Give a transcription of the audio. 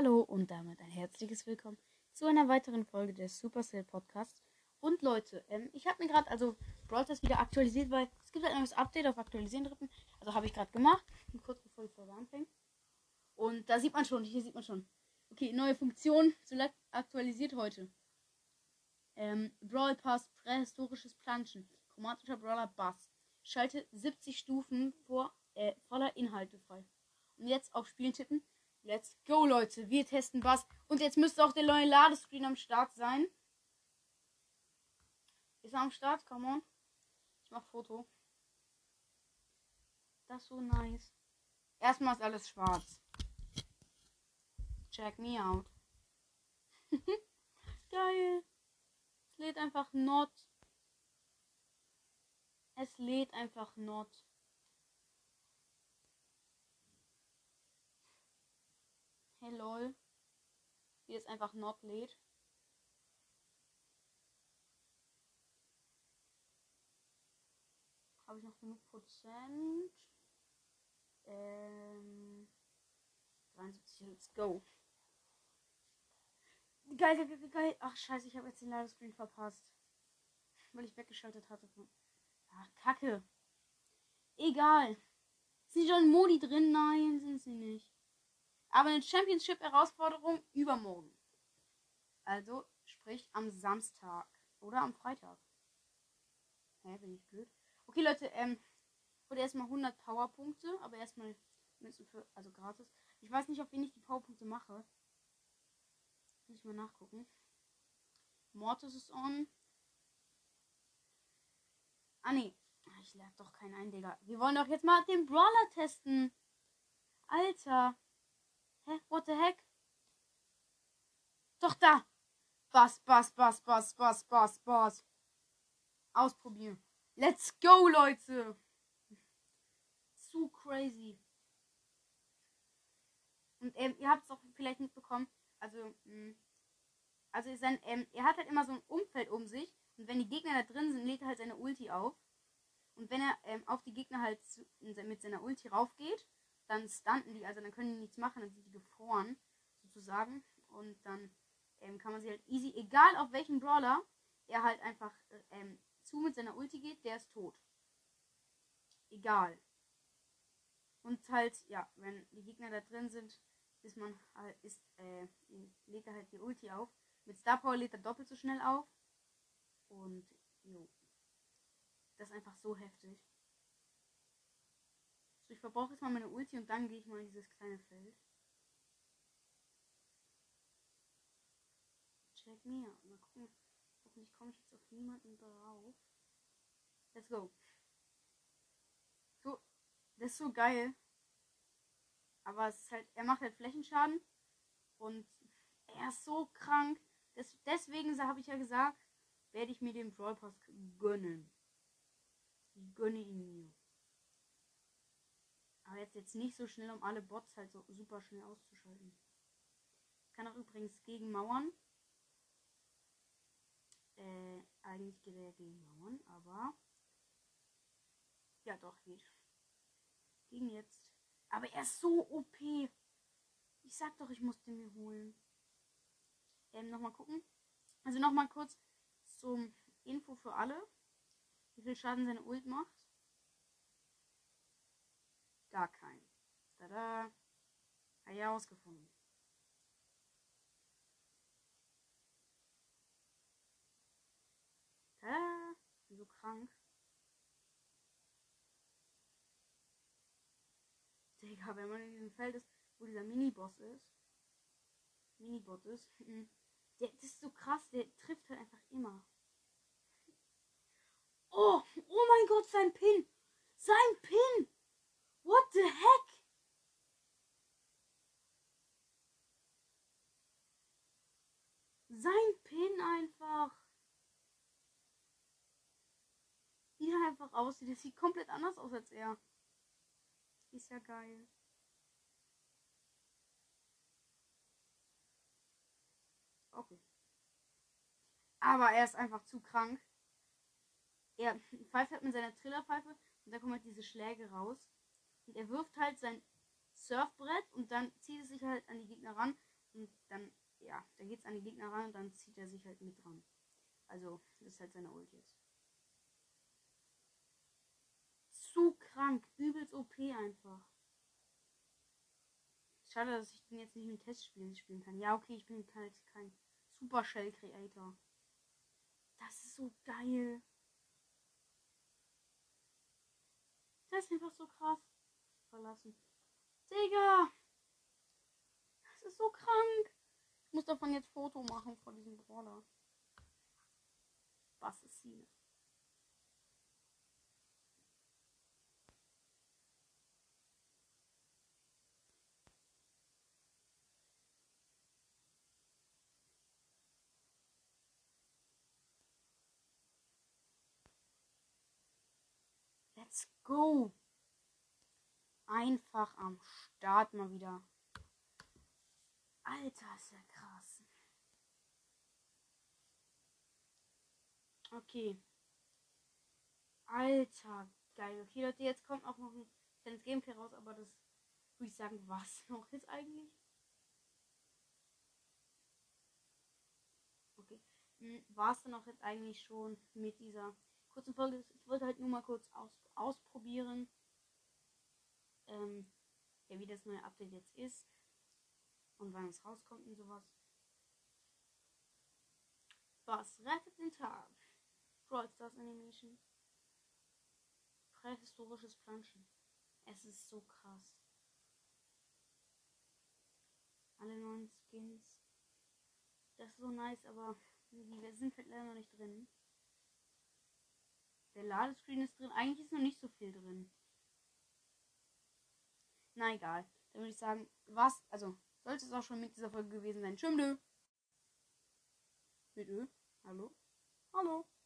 Hallo und damit ein herzliches Willkommen zu einer weiteren Folge des Supercell Podcasts. Und Leute, ähm, ich habe mir gerade also Brawl Stars wieder aktualisiert, weil es gibt ein neues Update auf Aktualisieren drücken. Also habe ich gerade gemacht, kurz bevor die Folge anfängt. Und da sieht man schon, hier sieht man schon. Okay, neue Funktion, zuletzt aktualisiert heute. Ähm, Brawl Pass, prähistorisches Planschen, chromatischer Brawler Bass. Schalte 70 Stufen vor äh, voller Inhalte frei. Und jetzt auf Spielen tippen. Leute. Wir testen Bass. Und jetzt müsste auch der neue Ladescreen am Start sein. Ist er am Start? Come on. Ich mach Foto. Das ist so nice. Erstmal ist alles schwarz. Check me out. Geil. Es lädt einfach not. Es lädt einfach not. Hey lol. Wie es einfach not lädt. Habe ich noch genug Prozent? Ähm. 73, let's go. Geil, geil, geil. Ach, scheiße, ich habe jetzt den Ladescreen verpasst. Weil ich weggeschaltet hatte. Ach, kacke. Egal. Sind schon Modi drin? Nein, sind sie nicht. Aber eine Championship-Herausforderung übermorgen. Also, sprich am Samstag. Oder am Freitag. Hä, bin ich blöd? Okay, Leute, ähm, wurde erstmal 100 Powerpunkte, aber erstmal Münzen für, also gratis. Ich weiß nicht, auf wen ich die Powerpunkte mache. Muss ich mal nachgucken. Mortis ist on. Ah, nee. Ich lade doch keinen ein, Digga. Wir wollen doch jetzt mal den Brawler testen. Alter. Hä? What the heck? Doch da. Bass, Bass, Bass, Bass, Bass, Bass, Bass. Ausprobieren. Let's go, Leute. Zu crazy. Und ähm, ihr habt es auch vielleicht mitbekommen. Also, mh, also sein, ähm, er hat halt immer so ein Umfeld um sich. Und wenn die Gegner da drin sind, lädt er halt seine Ulti auf. Und wenn er ähm, auf die Gegner halt zu, mit seiner Ulti raufgeht, dann stunten die, also dann können die nichts machen, dann sind die gefroren, sozusagen. Und dann ähm, kann man sie halt easy, egal auf welchen Brawler er halt einfach äh, ähm, zu mit seiner Ulti geht, der ist tot. Egal. Und halt, ja, wenn die Gegner da drin sind, ist man halt, ist, äh, lädt er halt die Ulti auf. Mit Star Power lädt er doppelt so schnell auf. Und, jo. Das ist einfach so heftig. So, ich verbrauche jetzt mal meine Ulti und dann gehe ich mal in dieses kleine Feld. Me out. Mal gucken. Hoffentlich komme ich jetzt auf niemanden drauf. Let's go. So, das ist so geil. Aber es ist halt, er macht halt Flächenschaden. Und er ist so krank. Das, deswegen habe ich ja gesagt, werde ich mir den Brawl Pass gönnen. Ich gönne ihn mir. Aber jetzt, jetzt nicht so schnell, um alle Bots halt so super schnell auszuschalten. Ich kann auch übrigens gegen Mauern. Äh, eigentlich geht er gegen Mauern, aber. Ja, doch, geht. Gegen jetzt. Aber er ist so OP. Ich sag doch, ich musste mir holen. Ähm, nochmal gucken. Also nochmal kurz zum Info für alle. Wie viel Schaden seine Ult macht. Gar kein. Tada. Hat ja ausgefunden. Tada. So krank. Digga, wenn man in diesem Feld ist, wo dieser Mini-Boss ist. Mini-Bot ist. Der, das ist so krass, der trifft halt einfach immer. Oh, oh mein Gott, sein Pin. Sein Pin. What the heck? Sein Pin einfach. Wie er einfach aussieht. Das sieht komplett anders aus als er. Ist ja geil. Okay. Aber er ist einfach zu krank. Er pfeift halt mit seiner Trillerpfeife und da kommen halt diese Schläge raus. Und er wirft halt sein Surfbrett und dann zieht es sich halt an die Gegner ran Und dann, ja, da geht's an die Gegner ran und dann zieht er sich halt mit dran. Also, das ist halt seine Ult jetzt. Zu krank. Übelst OP einfach. Schade, dass ich den jetzt nicht mit Testspielen spielen kann. Ja, okay, ich bin halt kein Super Shell Creator. Das ist so geil. Das ist einfach so krass. Verlassen. Digga! Das ist so krank. Ich muss davon jetzt Foto machen von diesem Brawler. Was ist hier? Let's go. Einfach am Start mal wieder. Alter, ist ja krass. Okay. Alter, geil. Okay, Leute, jetzt kommt auch noch ein kleines Gameplay raus, aber das würde ich sagen, was noch jetzt eigentlich? Okay. Hm, war es dann auch jetzt eigentlich schon mit dieser kurzen Folge? Ich wollte halt nur mal kurz aus ausprobieren, ähm, ja, wie das neue Update jetzt ist und wann es rauskommt und sowas. Was rettet den Tag? Brawl Stars Animation. Prähistorisches Planschen. Es ist so krass. Alle neuen Skins. Das ist so nice, aber die sind halt leider noch nicht drin. Der Ladescreen ist drin. Eigentlich ist noch nicht so viel drin. Na egal. Dann würde ich sagen, was, also sollte es auch schon mit dieser Folge gewesen sein. Tschüss. Mit Ö. Hallo? Hallo?